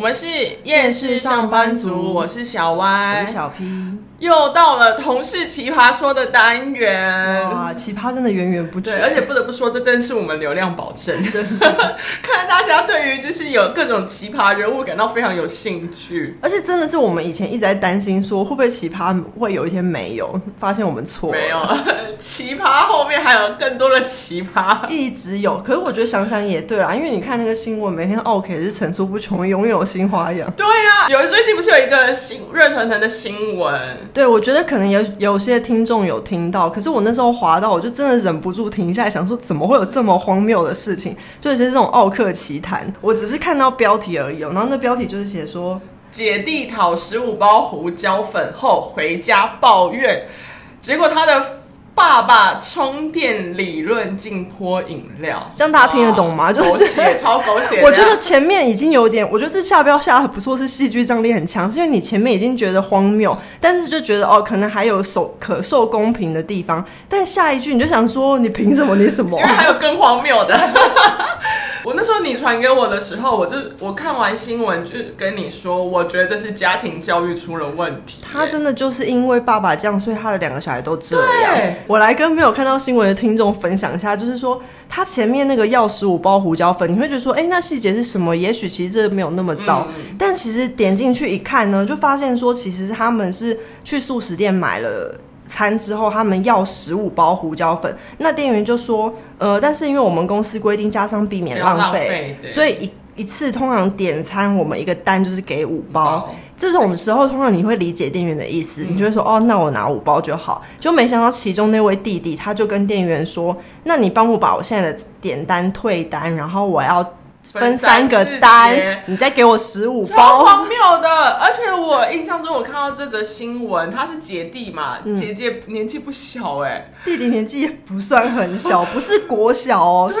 我们是厌世上班族，我是小歪，我是小 P。又到了同事奇葩说的单元，哇，奇葩真的源源不绝，而且不得不说，这真是我们流量保证。真的，看来大家对于就是有各种奇葩人物感到非常有兴趣，而且真的是我们以前一直在担心说会不会奇葩会有一天没有，发现我们错了，没有，奇葩后面还有更多的奇葩，一直有。可是我觉得想想也对啦，因为你看那个新闻，每天 OK 是层出不穷，永远有新花样。对呀、啊，有最近不是有一个新热腾腾的新闻？对，我觉得可能有有些听众有听到，可是我那时候滑到，我就真的忍不住停下来想说，怎么会有这么荒谬的事情？就是这种奥克奇谈，我只是看到标题而已。然后那标题就是写说，姐弟讨十五包胡椒粉后回家抱怨，结果他的。爸爸充电理论进泼饮料，这样大家听得懂吗？就是狗血，超狗血。我觉得前面已经有点，我觉得这下标下的很不错，是戏剧张力很强，是因为你前面已经觉得荒谬，但是就觉得哦，可能还有受可受公平的地方，但下一句你就想说，你凭什么？你什么？因为还有更荒谬的。我那时候你传给我的时候，我就我看完新闻就跟你说，我觉得这是家庭教育出了问题。他真的就是因为爸爸这样，所以他的两个小孩都这样。我来跟没有看到新闻的听众分享一下，就是说他前面那个要十五包胡椒粉，你会觉得说，哎、欸，那细节是什么？也许其实这没有那么糟，嗯、但其实点进去一看呢，就发现说，其实他们是去素食店买了。餐之后，他们要十五包胡椒粉，那店员就说，呃，但是因为我们公司规定，加上避免浪费，所以一一次通常点餐，我们一个单就是给五包。嗯、这种时候，通常你会理解店员的意思，嗯、你就会说，哦，那我拿五包就好。就没想到其中那位弟弟，他就跟店员说，那你帮我把我现在的点单退单，然后我要。分三个单，你再给我十五包，超荒谬的！而且我印象中，我看到这则新闻，他是姐弟嘛，嗯、姐姐年纪不小哎、欸，弟弟年纪也不算很小，不是国小哦，啊、是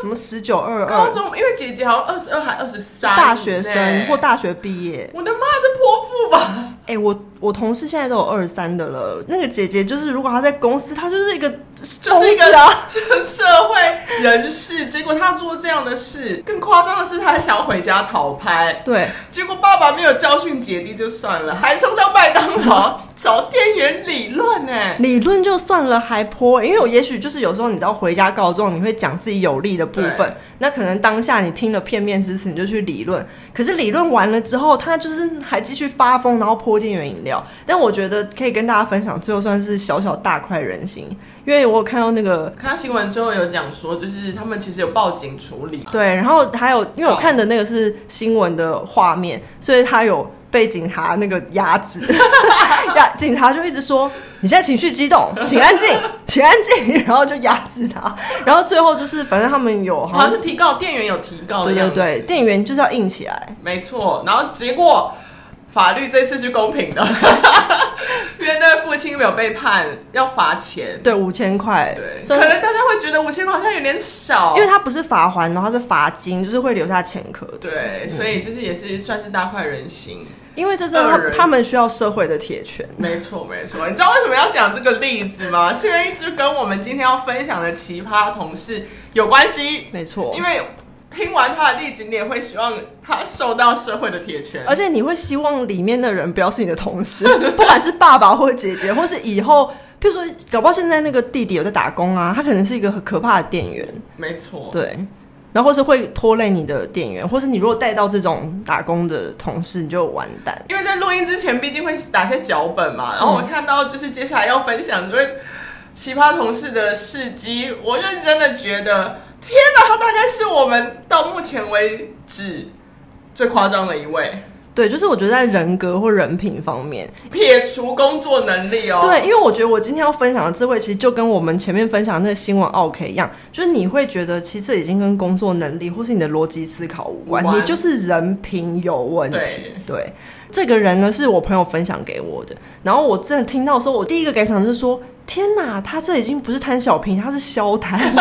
什么十九二二高中，因为姐姐好像二十二还二十三，大学生或大学毕业。我的妈，是泼妇吧？哎、欸，我我同事现在都有二十三的了，那个姐姐就是，如果她在公司，她就是一个就是一个这个社会人士，结果她做这样的事，更夸张的是，她还想要回家讨拍。对，结果爸爸没有教训姐弟就算了，还冲到麦当劳找店员理论呢。理论就算了，还泼，因为我也许就是有时候你知道回家告状，你会讲自己有利的部分，那可能当下你听了片面之词，你就去理论，可是理论完了之后，他就是还继续发疯，然后泼。店员饮料，但我觉得可以跟大家分享，最后算是小小大快人心，因为我有看到那个看到新闻之后有讲说，就是他们其实有报警处理，对，然后还有因为我看的那个是新闻的画面，所以他有被警察那个压制，压警察就一直说你现在情绪激动，请安静，请安静，然后就压制他，然后最后就是反正他们有好像是提告，店员有提告，对对对，店员就是要硬起来，没错，然后结果。法律这次是公平的，因为那父亲没有被判要罚钱，对，五千块，对，可能大家会觉得五千块好像有点少，因为他不是罚还，然后是罚金，就是会留下前科，对，所以就是也是算是大快人心，因为这真的他们需要社会的铁拳，没错没错，你知道为什么要讲这个例子吗？是因为就跟我们今天要分享的奇葩同事有关系，没错，因为。听完他的例子，你也会希望他受到社会的铁拳，而且你会希望里面的人不要是你的同事，不管是爸爸或姐姐，或是以后，譬如说，搞不好现在那个弟弟有在打工啊，他可能是一个很可怕的店员，没错，对，然后或是会拖累你的店员，或是你如果带到这种打工的同事，你就完蛋。因为在录音之前，毕竟会打些脚本嘛，然后我看到就是接下来要分享这位奇葩同事的事迹，我认真的觉得。天哪，他大概是我们到目前为止最夸张的一位。对，就是我觉得在人格或人品方面，撇除工作能力哦。对，因为我觉得我今天要分享的这位，其实就跟我们前面分享的那个新闻 OK 一样，就是你会觉得其实已经跟工作能力或是你的逻辑思考无关，无关你就是人品有问题。对，对，这个人呢是我朋友分享给我的，然后我真的听到的时候，我第一个感想就是说：天哪，他这已经不是贪小便宜，他是消贪。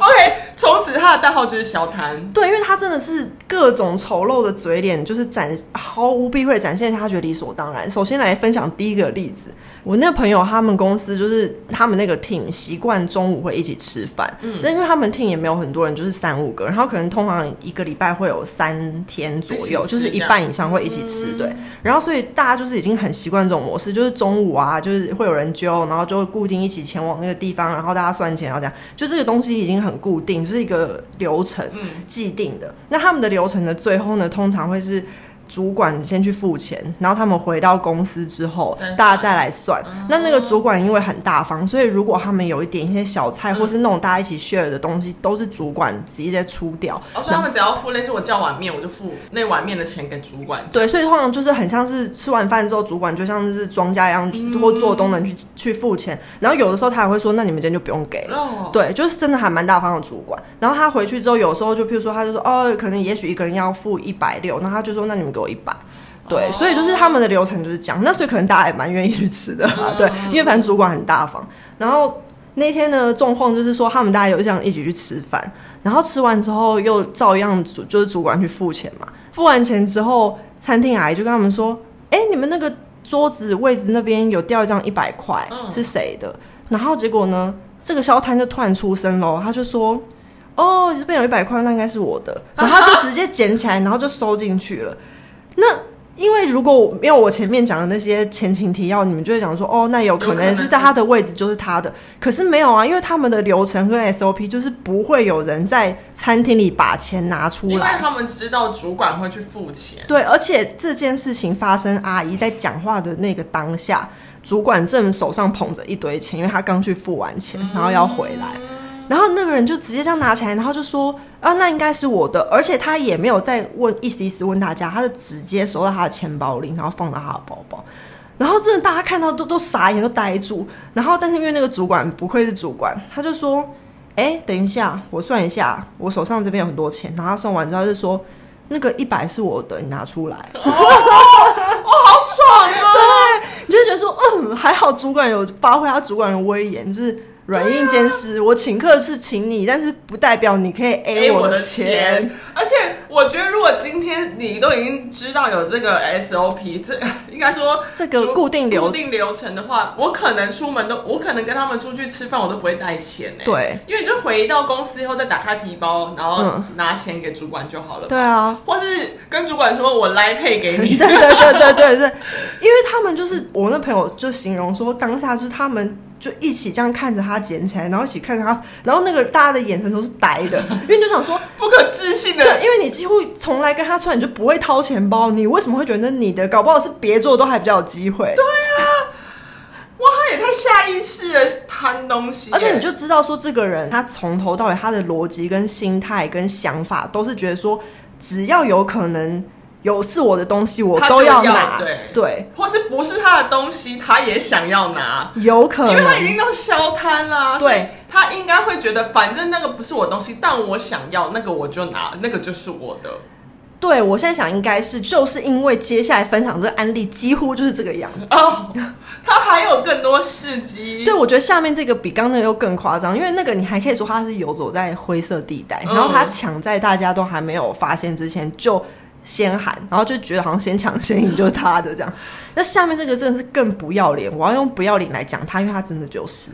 OK，从此他的代号就是小谭。对，因为他真的是各种丑陋的嘴脸，就是展毫无避讳展现他觉得理所当然。首先来分享第一个例子。我那个朋友，他们公司就是他们那个 team 习惯中午会一起吃饭，嗯，但因为他们 team 也没有很多人，就是三五个，然后可能通常一个礼拜会有三天左右，就是一半以上会一起吃，嗯、对，然后所以大家就是已经很习惯这种模式，就是中午啊，就是会有人揪，然后就会固定一起前往那个地方，然后大家算钱，然后这样，就这个东西已经很固定，就是一个流程，嗯，既定的。那他们的流程的最后呢，通常会是。主管先去付钱，然后他们回到公司之后，大家再来算。嗯、那那个主管因为很大方，所以如果他们有一点一些小菜，嗯、或是那种大家一起 share 的东西，都是主管直接出掉。哦，所以他们只要付类似我叫碗面，我就付那碗面的钱给主管。对，所以通常就是很像是吃完饭之后，主管就像是庄家一样，嗯、或做东能去去付钱。然后有的时候他还会说：“那你们今天就不用给了。哦”对，就是真的还蛮大方的主管。然后他回去之后，有时候就譬如说，他就说：“哦，可能也许一个人要付一百六。”那他就说：“那你们给。”一百，对，oh. 所以就是他们的流程就是这样，那所以可能大家也蛮愿意去吃的，oh. 对，因为反正主管很大方。然后那天呢，状况就是说他们大家有这样一起去吃饭，然后吃完之后又照样主就是主管去付钱嘛。付完钱之后，餐厅阿姨就跟他们说：“哎、欸，你们那个桌子位置那边有掉一张一百块，是谁的？”然后结果呢，这个小摊就突然出声喽，他就说。哦，这边有一百块，那应该是我的，然后他就直接捡起来，然后就收进去了。那因为如果没有我前面讲的那些前情提要，你们就会讲说，哦，那有可能是在他的位置就是他的。可是没有啊，因为他们的流程跟 SOP 就是不会有人在餐厅里把钱拿出来，因为他们知道主管会去付钱。对，而且这件事情发生，阿姨在讲话的那个当下，主管正手上捧着一堆钱，因为他刚去付完钱，然后要回来。嗯然后那个人就直接这样拿起来，然后就说：“啊，那应该是我的。”而且他也没有再问意思意思问大家，他就直接收到他的钱包里，然后放到他的包包。然后真的大家看到都都傻眼，都呆住。然后但是因为那个主管不愧是主管，他就说：“哎，等一下，我算一下，我手上这边有很多钱。”然后他算完之后就说：“那个一百是我的，你拿出来。”哦，哦，好爽啊！对，你就觉得说，嗯，还好主管有发挥他主管的威严，就是。软硬兼施，啊、我请客是请你，但是不代表你可以 A 我的钱。而且我觉得，如果今天你都已经知道有这个 SOP，这 应该说这个固定流固定流程的话，我可能出门都，我可能跟他们出去吃饭，我都不会带钱呢。对，因为你就回到公司以后再打开皮包，然后拿钱给主管就好了。对啊，或是跟主管说我 Line Pay 给你。对对对对对对，因为他们就是我那朋友就形容说，当下就是他们。就一起这样看着他捡起来，然后一起看着他，然后那个大家的眼神都是呆的，因为你就想说不可置信的，对，因为你几乎从来跟他出来，你就不会掏钱包，你为什么会觉得你的？搞不好是别做都还比较有机会。对啊，哇，他也太下意识的贪东西，而且你就知道说这个人他从头到尾他的逻辑跟心态跟想法都是觉得说只要有可能。有是我的东西，我都要拿。对对，或是不是他的东西，他也想要拿。有可能，因为他已经都消摊啦，对，他应该会觉得，反正那个不是我的东西，但我想要那个，我就拿，那个就是我的。对，我现在想应该是，就是因为接下来分享这个案例，几乎就是这个样子。哦，他还有更多事迹。对，我觉得下面这个比刚刚那个又更夸张，因为那个你还可以说他是游走在灰色地带，然后他抢在大家都还没有发现之前就。先喊，然后就觉得好像先抢先赢就是他的这样。那下面这个真的是更不要脸，我要用不要脸来讲他，因为他真的就是。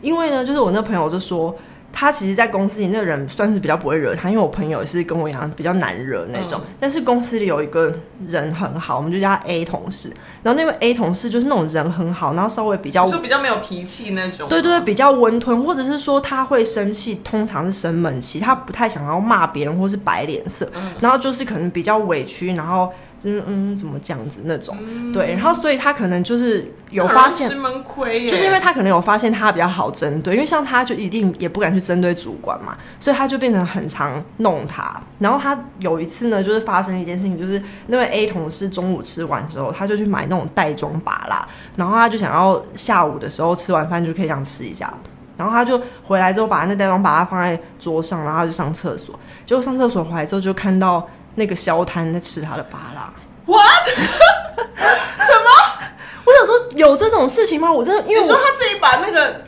因为呢，就是我那朋友就说。他其实，在公司里那个人算是比较不会惹他，因为我朋友也是跟我一样比较难惹那种。嗯、但是公司里有一个人很好，我们就叫他 A 同事。然后那位 A 同事就是那种人很好，然后稍微比较，就比较没有脾气那种。对对对，比较温吞，或者是说他会生气，通常是生闷气，他不太想要骂别人或是摆脸色。嗯、然后就是可能比较委屈，然后。嗯嗯，怎么这样子那种？嗯、对，然后所以他可能就是有发现，就是因为他可能有发现他比较好针对，因为像他就一定也不敢去针对主管嘛，所以他就变成很常弄他。然后他有一次呢，就是发生一件事情，就是那位 A 同事中午吃完之后，他就去买那种袋装芭乐，然后他就想要下午的时候吃完饭就可以这样吃一下，然后他就回来之后把那袋装把它放在桌上，然后他就上厕所，结果上厕所回来之后就看到。那个小摊在吃他的芭乐，what？什么？我想说有这种事情吗？我真的，因为你说他自己把那个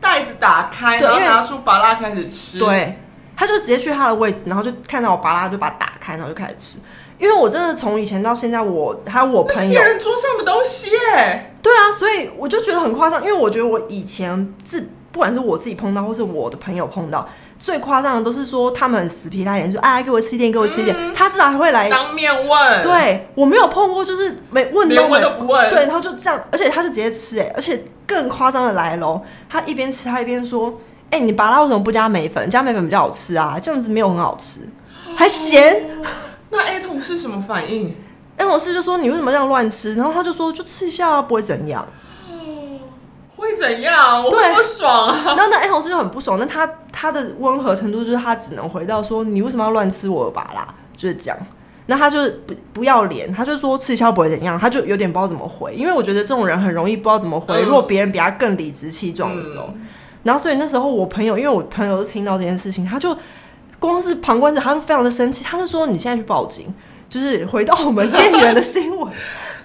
袋子打开，然后拿出芭乐开始吃，对。他就直接去他的位置，然后就看到我巴拉，就把它打开，然后就开始吃。因为我真的从以前到现在我，我还有我朋友，别人桌上的东西耶。对啊，所以我就觉得很夸张，因为我觉得我以前自不管是我自己碰到，或是我的朋友碰到，最夸张的都是说他们很死皮赖脸，说哎，给我吃一点，给我吃一点。嗯、他至少还会来当面问。对，我没有碰过，就是没问都问都不问。对，然后就这样，而且他就直接吃，哎，而且更夸张的来喽，他一边吃他一边说，哎，你拔辣为什么不加梅粉？加梅粉比较好吃啊，这样子没有很好吃，还咸。那 A 同事什么反应？A 同事就说：“你为什么这样乱吃？”然后他就说：“就吃一下啊，不会怎样。”会怎样？我不爽啊！然后那 A 同事就很不爽。那他他的温和程度就是他只能回到说：“你为什么要乱吃我的拔辣？”就是这样。那他就不不要脸，他就说：“吃一下不会怎样。”他就有点不知道怎么回，因为我觉得这种人很容易不知道怎么回。嗯、如果别人比他更理直气壮的时候，嗯、然后所以那时候我朋友，因为我朋友都听到这件事情，他就。光是旁观者，他就非常的生气，他就说：“你现在去报警，就是回到我们店员的新闻。”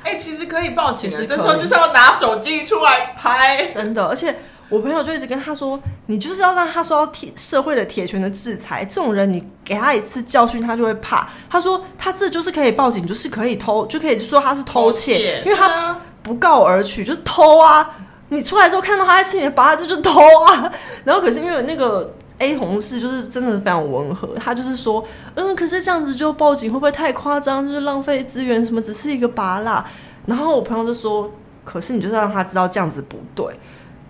哎，其实可以报警，这时候就是要拿手机出来拍，真的。而且我朋友就一直跟他说：“你就是要让他受到铁社会的铁拳的制裁。这种人，你给他一次教训，他就会怕。”他说：“他这就是可以报警，就是可以偷，就可以说他是偷窃，偷窃，因为他不告而取，就是偷啊。你出来之后看到他在吃你的拔辣，这就偷啊。然后可是因为那个。” A 同事就是真的非常温和，他就是说，嗯，可是这样子就报警会不会太夸张？就是浪费资源什么？只是一个拔蜡。然后我朋友就说，可是你就是让他知道这样子不对。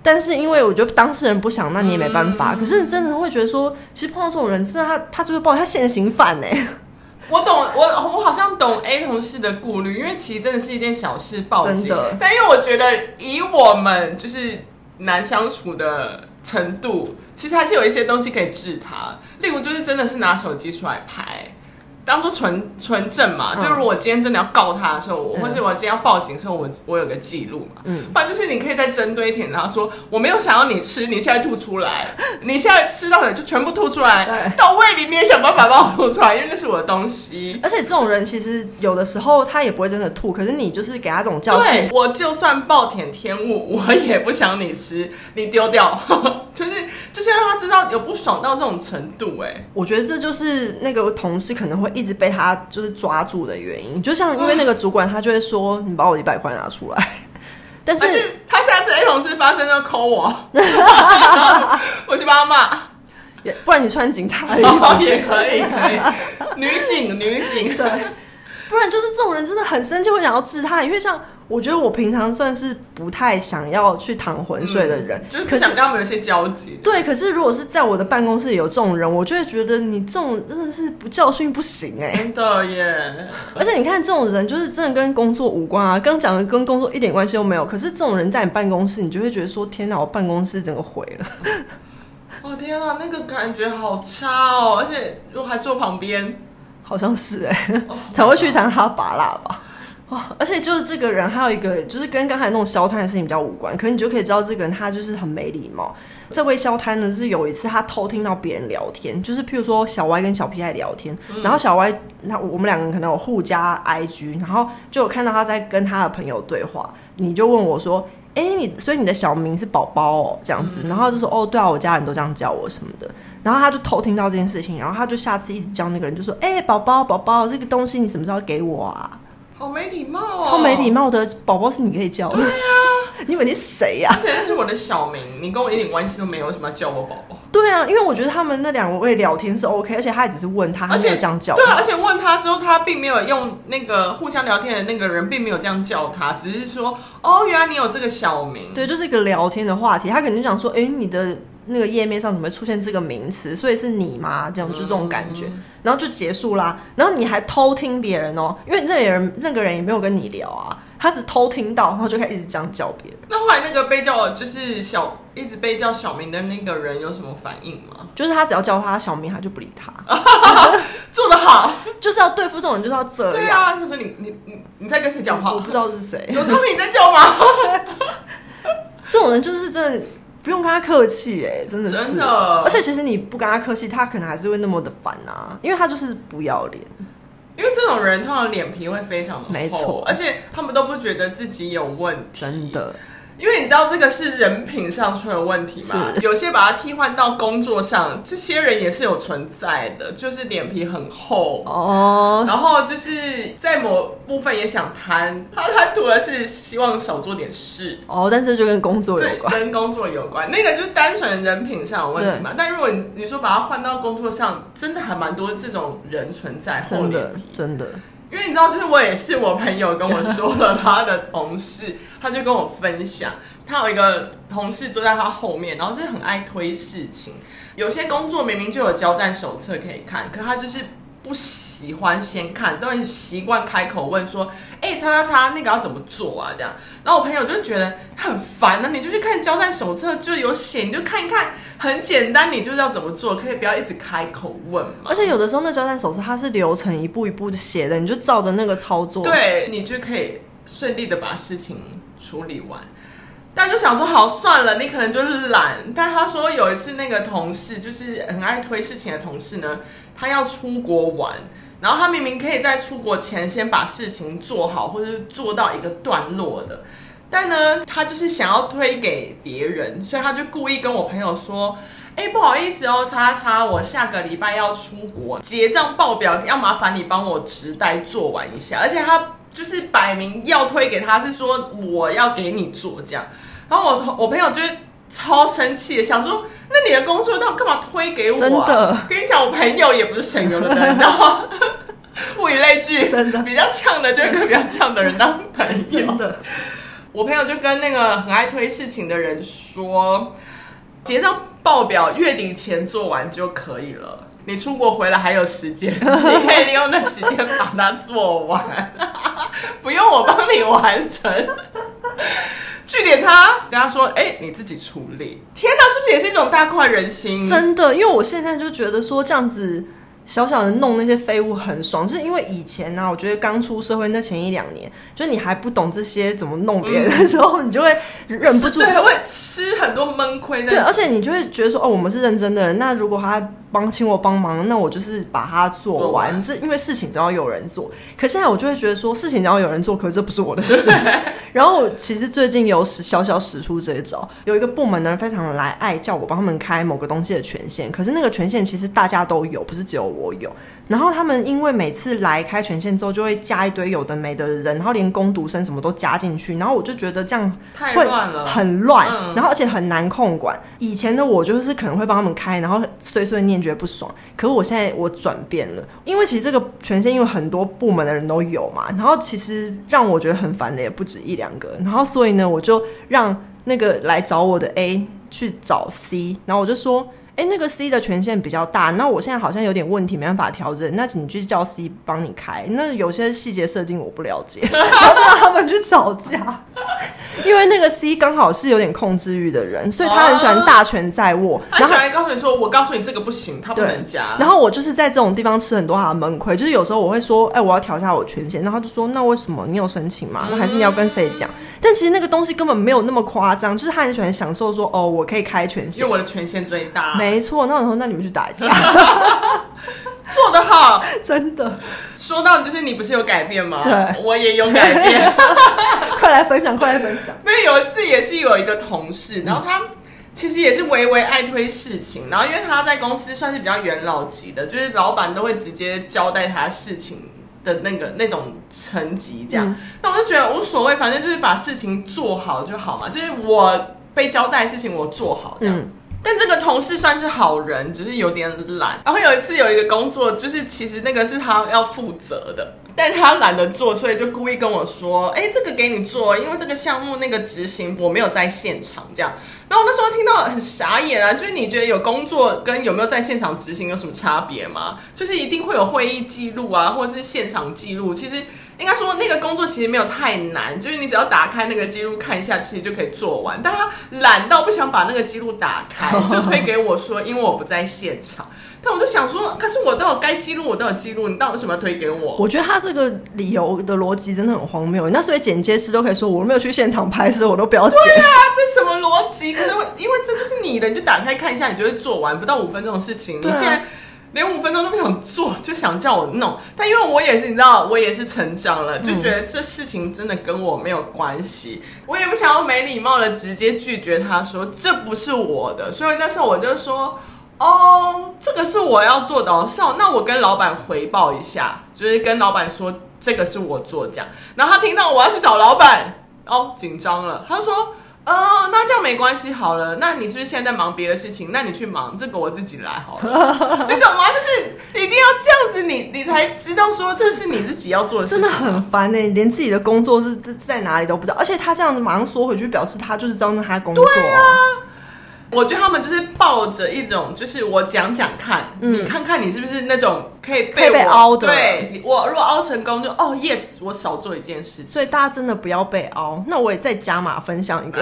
但是因为我觉得当事人不想，那你也没办法。嗯、可是你真的会觉得说，其实碰到这种人，真的他他就会报警，他现行犯呢。我懂，我我好像懂 A 同事的顾虑，因为其实真的是一件小事报警，真的。但因为我觉得以我们就是难相处的。程度其实还是有一些东西可以治它，例如就是真的是拿手机出来拍。当做纯纯正嘛，就如果我今天真的要告他的时候，我、嗯、或是我今天要报警的时候，我我有个记录嘛。嗯，不然就是你可以再针对一点，然后说我没有想要你吃，你现在吐出来，你现在吃到的就全部吐出来，到胃里你也想办法把我吐出来，因为那是我的东西。而且这种人其实有的时候他也不会真的吐，可是你就是给他这种教训。我就算暴殄天物，我也不想你吃，你丢掉，就是就是让他知道有不爽到这种程度。哎，我觉得这就是那个同事可能会。一直被他就是抓住的原因，就像因为那个主管，他就会说：“你把我一百块拿出来。” 但是他下次 A 同事发生就扣我，我去帮他骂，不然你穿警察的衣服也可以，可以，女警，女警，对。不然就是这种人真的很生气，会想要治他。因为像我觉得我平常算是不太想要去躺浑水的人，嗯、就是不想跟他们有些交集。对，可是如果是在我的办公室有这种人，我就会觉得你这种真的是不教训不行哎、欸。真的耶！而且你看这种人，就是真的跟工作无关啊。刚讲的跟工作一点关系都没有。可是这种人在你办公室，你就会觉得说：天哪，我办公室整个毁了。哦天哪，那个感觉好差哦！而且如果还坐旁边。好像是哎、欸，oh, 才会去谈他拔辣吧。Oh, 而且就是这个人还有一个，就是跟刚才那种消摊的事情比较无关，可是你就可以知道这个人他就是很没礼貌。这位消摊呢，是有一次他偷听到别人聊天，就是譬如说小歪跟小屁孩聊天，嗯、然后小歪那我们两个人可能有互加 IG，然后就有看到他在跟他的朋友对话，你就问我说。哎、欸，你所以你的小名是宝宝哦，这样子，然后就说哦，对啊，我家人都这样叫我什么的，然后他就偷听到这件事情，然后他就下次一直叫那个人，就说，哎、欸，宝宝，宝宝，这个东西你什么时候给我啊？好没礼貌哦，超没礼貌的，宝宝是你可以叫的。对呀、啊，你以为你谁呀？这是我的小名，你跟我一点关系都没有，为什么要叫我宝宝？对啊，因为我觉得他们那两位聊天是 OK，而且他也只是问他，而且这样叫。对啊，而且问他之后，他并没有用那个互相聊天的那个人，并没有这样叫他，只是说哦，原来你有这个小名。对，就是一个聊天的话题，他肯定想说，哎，你的。那个页面上怎么会出现这个名词？所以是你吗？这样就这种感觉，嗯、然后就结束啦。然后你还偷听别人哦，因为那个人那个人也没有跟你聊啊，他只偷听到，然后就开始一直这样叫别人。那后来那个被叫就是小一直被叫小明的那个人有什么反应吗？就是他只要叫他小明，他就不理他。做得好，就是要对付这种人，就是要这样。对啊，他说你你你你在跟谁讲话？我不知道是谁。有聪明你在叫吗？这种人就是真的。不用跟他客气，哎，真的是，真的。而且其实你不跟他客气，他可能还是会那么的烦啊，因为他就是不要脸。因为这种人通常脸皮会非常的厚，没错，而且他们都不觉得自己有问题，真的。因为你知道这个是人品上出了问题嘛？有些把它替换到工作上，这些人也是有存在的，就是脸皮很厚哦，然后就是在某部分也想贪，他贪图的是希望少做点事哦，但这就跟工作有关，跟工作有关，那个就是单纯人品上有问题嘛。但如果你你说把它换到工作上，真的还蛮多这种人存在，厚脸皮，真的。真的因为你知道，就是我也是我朋友跟我说了他的同事，他就跟我分享，他有一个同事坐在他后面，然后就是很爱推事情，有些工作明明就有交战手册可以看，可他就是。不喜欢先看，都很习惯开口问说：“哎、欸，叉叉叉，那个要怎么做啊？”这样，然后我朋友就觉得很烦啊，你就去看交战手册就有写，你就看一看，很简单，你就是要怎么做，可以不要一直开口问嘛。而且有的时候那交战手册它是流程一步一步的写的，你就照着那个操作，对，你就可以顺利的把事情处理完。但就想说，好算了，你可能就是懒。但他说有一次那个同事，就是很爱推事情的同事呢，他要出国玩，然后他明明可以在出国前先把事情做好，或者是做到一个段落的，但呢，他就是想要推给别人，所以他就故意跟我朋友说：“哎，不好意思哦，叉叉，我下个礼拜要出国，结账报表要麻烦你帮我直带做完一下。”而且他。就是摆明要推给他，是说我要给你做这样，然后我我朋友就超生气，想说那你的工作到干嘛推给我啊？真的，跟你讲，我朋友也不是省油的灯，你知道吗？物以类聚，真的比较呛的就会跟比较呛的人当朋友。真的，我朋友就跟那个很爱推事情的人说，结账报表月底前做完就可以了。你出国回来还有时间，你可以利用那时间把它做完，不用我帮你完成。据点他跟他说：“哎、你自己处理。”天哪，是不是也是一种大快人心？真的，因为我现在就觉得说这样子。小小的弄那些废物很爽，就是因为以前呢、啊，我觉得刚出社会那前一两年，就是你还不懂这些怎么弄别人的时候，嗯、你就会忍不住，对，会吃很多闷亏。对，而且你就会觉得说，哦，我们是认真的人，那如果他帮请我帮忙，那我就是把它做完，这因为事情都要有人做。可现在我就会觉得说，事情都要有人做，可是这不是我的事。然后其实最近有使小小使出这一招，有一个部门的人非常来爱叫我帮他们开某个东西的权限，可是那个权限其实大家都有，不是只有我。有，然后他们因为每次来开权限之后，就会加一堆有的没的人，然后连攻读生什么都加进去，然后我就觉得这样太乱了，很乱，然后而且很难控管。以前的我就是可能会帮他们开，然后碎碎念觉得不爽，可是我现在我转变了，因为其实这个权限因为很多部门的人都有嘛，然后其实让我觉得很烦的也不止一两个，然后所以呢，我就让那个来找我的 A 去找 C，然后我就说。哎，那个 C 的权限比较大，那我现在好像有点问题，没办法调整。那请你去叫 C 帮你开。那有些细节设定我不了解，然后就让他们去吵架。因为那个 C 刚好是有点控制欲的人，所以他很喜欢大权在握。他喜欢告诉你说：“我告诉你这个不行，他不能加。”然后我就是在这种地方吃很多他的闷亏。就是有时候我会说：“哎，我要调一下我权限。”然后他就说：“那为什么你有申请吗？那还是你要跟谁讲？”但其实那个东西根本没有那么夸张，就是他很喜欢享受说：“哦，我可以开权限，因为我的权限最大。”没错，那我说：“那你们去打架。”做得好，真的。说到就是你不是有改变吗？对，我也有改变。快来分享，快来分享。那有一次也是有一个同事，然后他其实也是微微爱推事情，然后因为他在公司算是比较元老级的，就是老板都会直接交代他事情的那个那种层级这样。嗯、那我就觉得无所谓，反正就是把事情做好就好嘛，就是我被交代的事情我做好这样。嗯但这个同事算是好人，只是有点懒。然后有一次有一个工作，就是其实那个是他要负责的，但他懒得做，所以就故意跟我说：“哎，这个给你做，因为这个项目那个执行我没有在现场。”这样。然后我那时候听到很傻眼啊，就是你觉得有工作跟有没有在现场执行有什么差别吗？就是一定会有会议记录啊，或者是现场记录，其实。应该说那个工作其实没有太难，就是你只要打开那个记录看一下，其实就可以做完。但他懒到不想把那个记录打开，就推给我说，因为我不在现场。但我就想说，可是我都有该记录，我都有记录，你到底什么推给我？我觉得他这个理由的逻辑真的很荒谬。那所以剪接师都可以说，我没有去现场拍摄，我都不要剪。对啊，这什么逻辑？可是因为这就是你的，你就打开看一下，你就会做完，不到五分钟的事情。你竟然连五分钟都不想做，就想叫我弄。但因为我也是，你知道，我也是成长了，就觉得这事情真的跟我没有关系。嗯、我也不想要没礼貌的直接拒绝他说这不是我的。所以那时候我就说，哦，这个是我要做的，是哦，那我跟老板回报一下，就是跟老板说这个是我做这样。然后他听到我要去找老板，哦，紧张了，他说。哦，那这样没关系，好了，那你是不是现在在忙别的事情？那你去忙，这个我自己来好了，你懂吗？就是一定要这样子你，你你才知道说这是你自己要做的事情，真的很烦呢、欸，连自己的工作是在哪里都不知道，而且他这样子马上缩回去，表示他就是知道那他工作啊。我觉得他们就是抱着一种，就是我讲讲看，嗯、你看看你是不是那种可以被，被凹的。对，我如果凹成功就，就哦，yes，我少做一件事情。所以大家真的不要被凹。那我也再加码分享一个，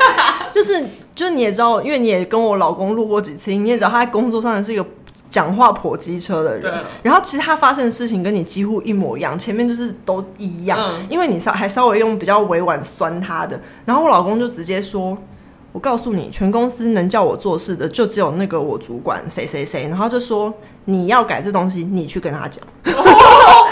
就是就是你也知道，因为你也跟我老公录过几次，你也知道他在工作上是一个讲话颇机车的人。对然后其实他发生的事情跟你几乎一模一样，前面就是都一样，嗯、因为你稍还稍微用比较委婉酸他的，然后我老公就直接说。我告诉你，全公司能叫我做事的就只有那个我主管谁谁谁，然后就说你要改这东西，你去跟他讲。哎、哦，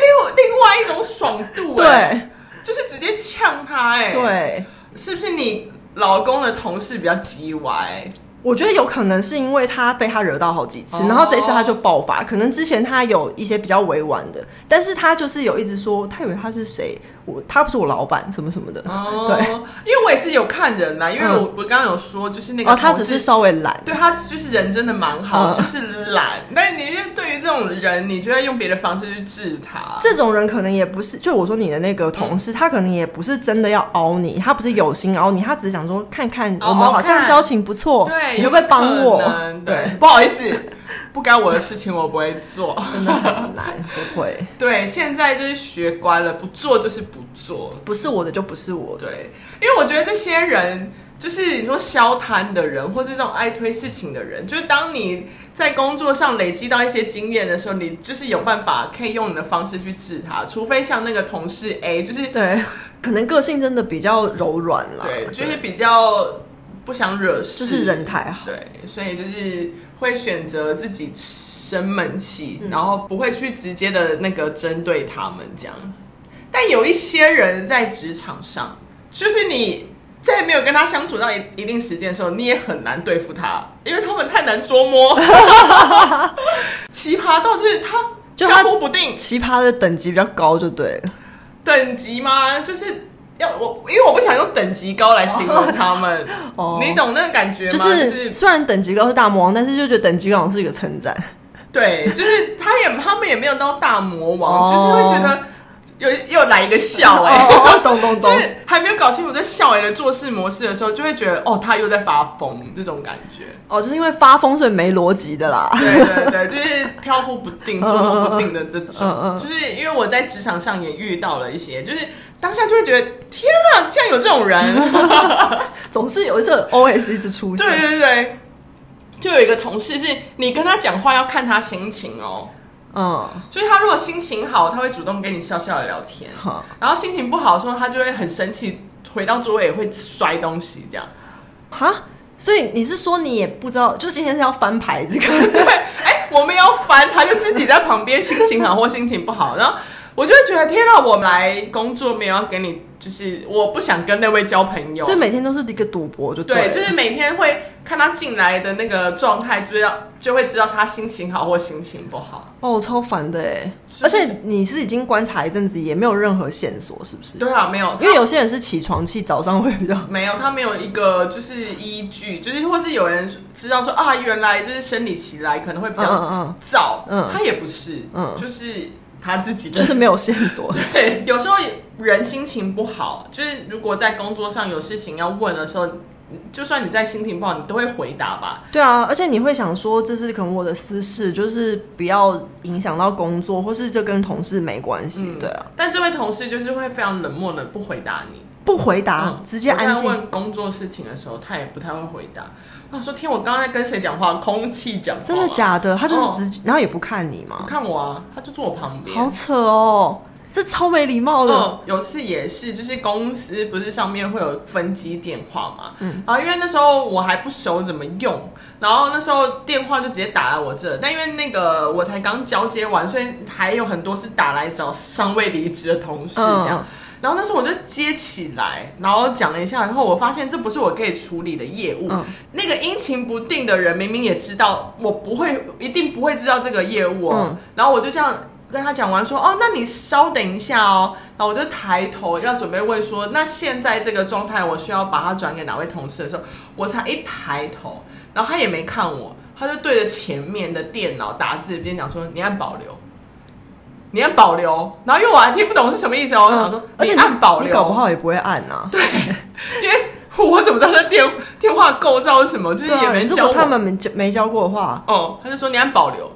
另另外一种爽度，对，就是直接呛他，哎，对，是不是你老公的同事比较叽歪？我觉得有可能是因为他被他惹到好几次，然后这一次他就爆发。可能之前他有一些比较委婉的，但是他就是有一直说他以为他是谁。我他不是我老板，什么什么的，哦、对，因为我也是有看人呐，因为我、嗯、我刚刚有说就是那个，哦，他只是稍微懒，对他就是人真的蛮好，嗯、就是懒。但是你因为对于这种人，你就要用别的方式去治他。这种人可能也不是，就我说你的那个同事，嗯、他可能也不是真的要凹你，他不是有心凹你，他只是想说看看我们好像交情不错，对，你会不会帮我？对，对 不好意思。不该我的事情我不会做，真的很难，不会。对，现在就是学乖了，不做就是不做，不是我的就不是我的。对，因为我觉得这些人，就是你说消摊的人，或是这种爱推事情的人，就是当你在工作上累积到一些经验的时候，你就是有办法可以用你的方式去治他，除非像那个同事 A，就是对，可能个性真的比较柔软啦，对，就是比较不想惹事，就是人太好，对，所以就是。会选择自己生闷气，嗯、然后不会去直接的那个针对他们这样。但有一些人在职场上，就是你在没有跟他相处到一一定时间的时候，你也很难对付他，因为他们太难捉摸。奇葩到就是他飘忽不定，奇葩的等级比较高就对了。等级吗？就是。要我，因为我不想用等级高来形容他们，哦、你懂那个感觉吗？就是、就是、虽然等级高是大魔王，但是就觉得等级高是一个称赞。对，就是他也他们也没有到大魔王，哦、就是会觉得。又又来一个笑哎、欸，哦，懂懂懂，就是还没有搞清楚这笑哎的做事模式的时候，就会觉得哦，他又在发疯这种感觉。哦，就是因为发疯所以没逻辑的啦。对对对，就是飘忽不定、捉摸不定的这种。就是因为我在职场上也遇到了一些，就是当下就会觉得天哪，竟然有这种人，总是有一次 OS 一直出现。对对对，就有一个同事是你跟他讲话要看他心情哦。嗯，所以他如果心情好，他会主动跟你笑笑的聊天。嗯、然后心情不好的时候，他就会很生气，回到座位也会摔东西这样。哈，所以你是说你也不知道，就今天是要翻牌这个？对，哎，我们要翻，他就自己在旁边心情好或心情不好，然后。我就会觉得天哪，我们来工作没有要给你，就是我不想跟那位交朋友，所以每天都是一个赌博，就对，对，就是每天会看他进来的那个状态，知道就会知道他心情好或心情不好。哦，超烦的哎！而且你是已经观察一阵子，也没有任何线索，是不是？对啊，没有，因为有些人是起床气，早上会比较没有，他没有一个就是依据，就是或是有人知道说啊，原来就是生理期来可能会比较早，嗯，嗯，他也不是，嗯，就是。他自己就是没有线索。对，有时候人心情不好，就是如果在工作上有事情要问的时候，就算你在心情不好，你都会回答吧。对啊，而且你会想说，这是可能我的私事，就是不要影响到工作，或是这跟同事没关系。嗯、对啊，但这位同事就是会非常冷漠的不回答你，不回答，嗯、直接安静。问工作事情的时候，他也不太会回答。他说：“听我刚刚在跟谁讲话？空气讲话，真的假的？他就是直接，哦、然后也不看你嘛？不看我啊，他就坐我旁边。好扯哦！这超没礼貌的。嗯，有次也是，就是公司不是上面会有分机电话嘛，嗯，然后因为那时候我还不熟怎么用，然后那时候电话就直接打来我这，但因为那个我才刚交接完，所以还有很多是打来找尚未离职的同事这样。嗯然后那时候我就接起来，然后讲了一下，然后我发现这不是我可以处理的业务。嗯、那个阴晴不定的人明明也知道我不会，一定不会知道这个业务哦。嗯、然后我就这样跟他讲完说：“哦，那你稍等一下哦。”然后我就抬头要准备问说：“那现在这个状态，我需要把它转给哪位同事的时候，我才一抬头，然后他也没看我，他就对着前面的电脑打字，边讲说：‘你按保留。’”你按保留，然后因为我还听不懂是什么意思哦，我想说，而且按保留，你搞不好也不会按啊。对，因为我怎么知道他电电话构造是什么？就是也没教过。如果他们没教没教过的话，哦，他就说你按保留，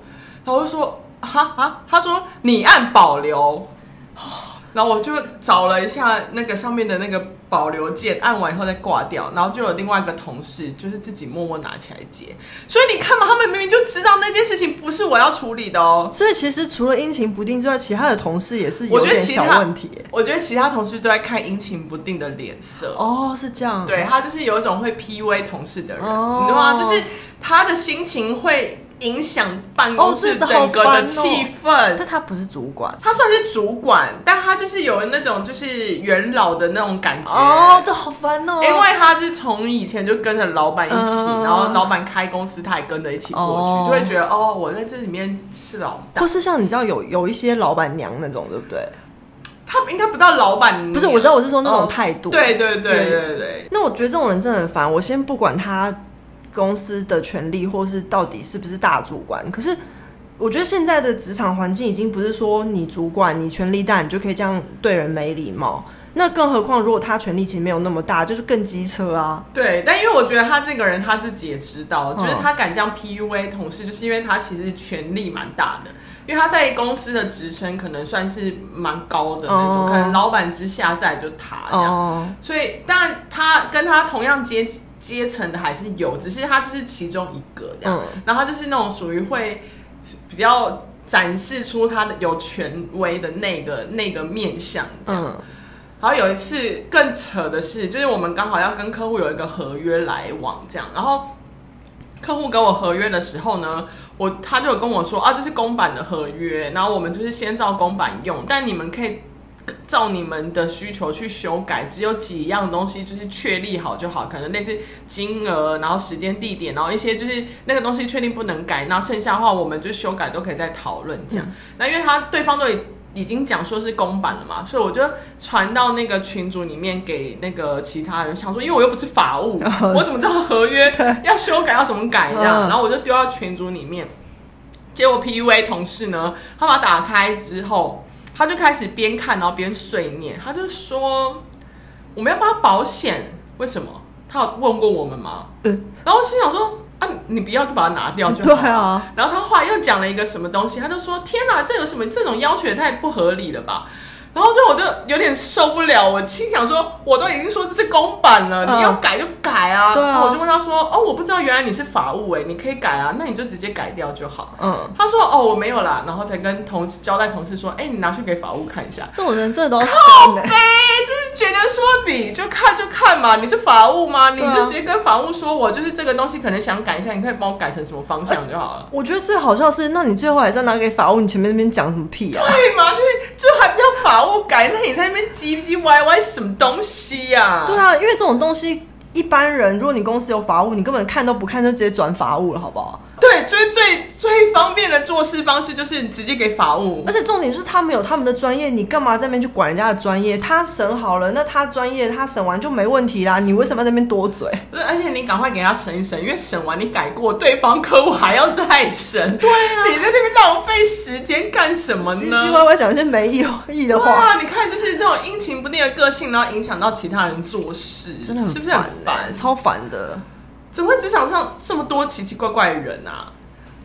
然后我就说哈哈，他说你按保留。然后我就找了一下那个上面的那个保留键，按完以后再挂掉，然后就有另外一个同事就是自己默默拿起来接。所以你看嘛，他们明明就知道那件事情不是我要处理的哦。所以其实除了阴晴不定之外，其他的同事也是有点小问题。我觉得其他同事都在看阴晴不定的脸色。哦，是这样。对，他就是有一种会 PUA 同事的人，哦、你知道吗？就是他的心情会。影响办公室整个的气氛，哦哦、但他不是主管，他算是主管，但他就是有那种就是元老的那种感觉。哦，都好烦哦，因为他就是从以前就跟着老板一起，嗯、然后老板开公司，他也跟着一起过去，哦、就会觉得哦，我在这里面是老大，或是像你知道有有一些老板娘那种，对不对？他应该不到老板，不是，我知道我是说那种态度，对对对。对对。那我觉得这种人真的很烦，我先不管他。公司的权利，或是到底是不是大主管？可是我觉得现在的职场环境已经不是说你主管你权力大，你就可以这样对人没礼貌。那更何况如果他权力其实没有那么大，就是更机车啊。对，但因为我觉得他这个人他自己也知道，就是他敢这样 PUA 同事，就是因为他其实权力蛮大的，因为他在公司的职称可能算是蛮高的那种，可能老板之下在就他这样。所以，但他跟他同样阶级。阶层的还是有，只是他就是其中一个这样，嗯、然后他就是那种属于会比较展示出他的有权威的那个那个面相这样。嗯、然后有一次更扯的是，就是我们刚好要跟客户有一个合约来往这样，然后客户跟我合约的时候呢，我他就有跟我说啊，这是公版的合约，然后我们就是先照公版用，但你们可以。照你们的需求去修改，只有几样东西就是确立好就好，可能类似金额，然后时间、地点，然后一些就是那个东西确定不能改，那剩下的话我们就修改都可以再讨论这样。嗯、那因为他对方都已已经讲说是公版了嘛，所以我就传到那个群组里面给那个其他人，想说因为我又不是法务，哦、我怎么知道合约要修改要怎么改这样？然后我就丢到群组里面，结果 PUA 同事呢，他把它打开之后。他就开始边看然后边碎念，他就说：“我们要帮他保险，为什么？他有问过我们吗？”嗯，然后心想说：“啊，你不要就把它拿掉就好。”对啊。然后他后来又讲了一个什么东西，他就说：“天哪，这有什么这种要求也太不合理了吧？”然后最后我就有点受不了，我心想说，我都已经说这是公版了，嗯、你要改就改啊。对啊。然后我就问他说，哦，我不知道原来你是法务哎，你可以改啊，那你就直接改掉就好。嗯。他说，哦，我没有啦，然后才跟同事交代同事说，哎，你拿去给法务看一下。这种人真的都靠北，就是你就看就看嘛，你是法务吗？你就直接跟法务说，我就是这个东西可能想改一下，你可以帮我改成什么方向就好了。我觉得最好笑的是，那你最后还是要拿给法务，你前面那边讲什么屁啊？对嘛，就是就还不叫法务。改，那你在那边唧唧歪歪什么东西呀？对啊，因为这种东西，一般人如果你公司有法务，你根本看都不看，就直接转法务了，好不好？对，最最最方便的做事方式，就是直接给法务。而且重点是他们有他们的专业，你干嘛在那边去管人家的专业？他审好了，那他专业，他审完就没问题啦。你为什么在那边多嘴？而且你赶快给他审一审，因为审完你改过，对方客户还要再审。对啊，你在那边浪费时间干什么呢？唧唧歪歪讲一些没意义的话。对啊，你看，就是这种阴晴不定的个性，然后影响到其他人做事，真的很烦，是不是很烦？超烦的。怎么会职场上这么多奇奇怪怪的人啊？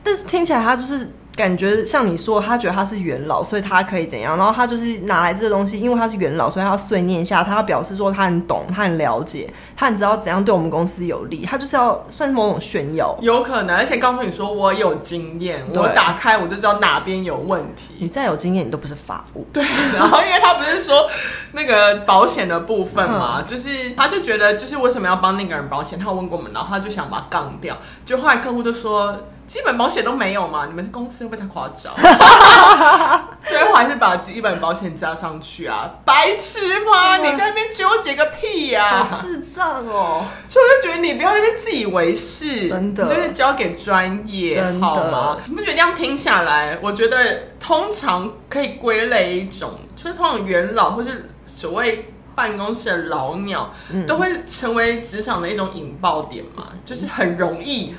但是听起来他就是感觉像你说，他觉得他是元老，所以他可以怎样？然后他就是拿来这个东西，因为他是元老，所以他要碎念一下，他要表示说他很懂，他很了解，他很知道怎样对我们公司有利，他就是要算是某种炫耀。有可能，而且告诉你说我有经验，我打开我就知道哪边有问题。你再有经验，你都不是法务。对，然后因为他不是说那个保险的部分嘛，嗯、就是他就觉得就是为什么要帮那个人保险？他问过我们，然后他就想把他杠掉，就后来客户就说。基本保险都没有嘛？你们公司会不会太夸张？最后还是把基本保险加上去啊！白痴吗？你在那边纠结个屁呀！好智障哦！所以我就觉得你不要那边自以为是，真的，就是交给专业，好吗？你不觉得这样听下来，我觉得通常可以归类一种，就是通常元老或是所谓办公室的老鸟，嗯、都会成为职场的一种引爆点嘛，就是很容易。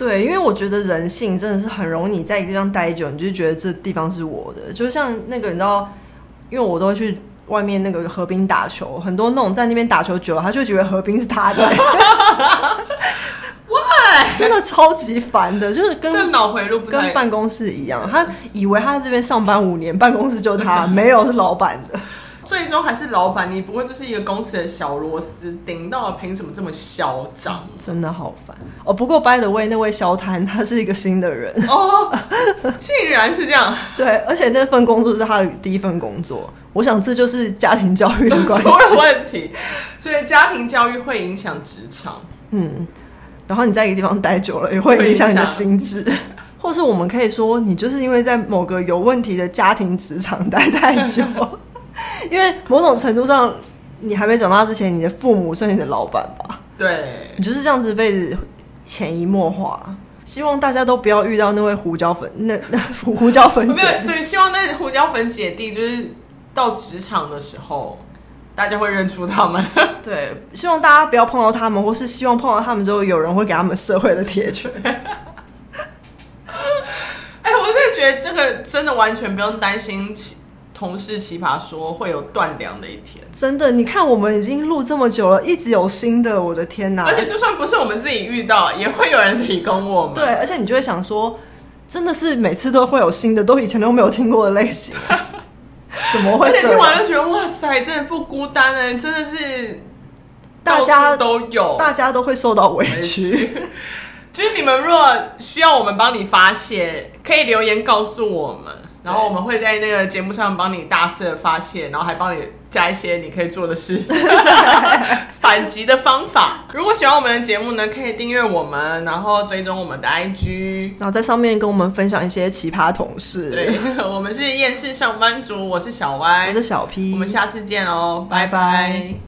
对，因为我觉得人性真的是很容易，你在一个地方待久，你就觉得这地方是我的。就像那个，你知道，因为我都会去外面那个河滨打球，很多那种在那边打球久了，他就觉得河滨是他的。哇，真的超级烦的，就是跟脑回路不跟办公室一样，他以为他在这边上班五年，办公室就他，没有是老板的。最终还是老板，你不过就是一个公司的小螺丝钉，到了凭什么这么嚣张？真的好烦哦！不过 by the way，那位萧摊他是一个新的人 哦，竟然是这样。对，而且那份工作是他的第一份工作，我想这就是家庭教育的关系。出了问题，所以家庭教育会影响职场。嗯，然后你在一个地方待久了，也会影响你的心智，或是我们可以说，你就是因为在某个有问题的家庭职场待太久。因为某种程度上，你还没长大之前，你的父母算你的老板吧？对，你就是这样子被潜移默化。希望大家都不要遇到那位胡椒粉，那 那胡椒粉姐弟。对，希望那胡椒粉姐弟就是到职场的时候，大家会认出他们。对，希望大家不要碰到他们，或是希望碰到他们之后，有人会给他们社会的铁拳。哎，我真的觉得这个真的完全不用担心起。同事奇葩说会有断粮的一天，真的？你看我们已经录这么久了，一直有新的，我的天哪！而且就算不是我们自己遇到，也会有人提供我们。对，而且你就会想说，真的是每次都会有新的，都以前都没有听过的类型，怎么会？而且听完就觉得哇塞，真的不孤单哎，真的是大家都有，大家都会受到委屈。就是你们如果需要我们帮你发泄，可以留言告诉我们。然后我们会在那个节目上帮你大肆的发泄，然后还帮你加一些你可以做的事，反击的方法。如果喜欢我们的节目呢，可以订阅我们，然后追踪我们的 IG，然后在上面跟我们分享一些奇葩同事。对，我们是厌世上班族，我是小歪，我是小 P，我们下次见哦，拜拜。拜拜。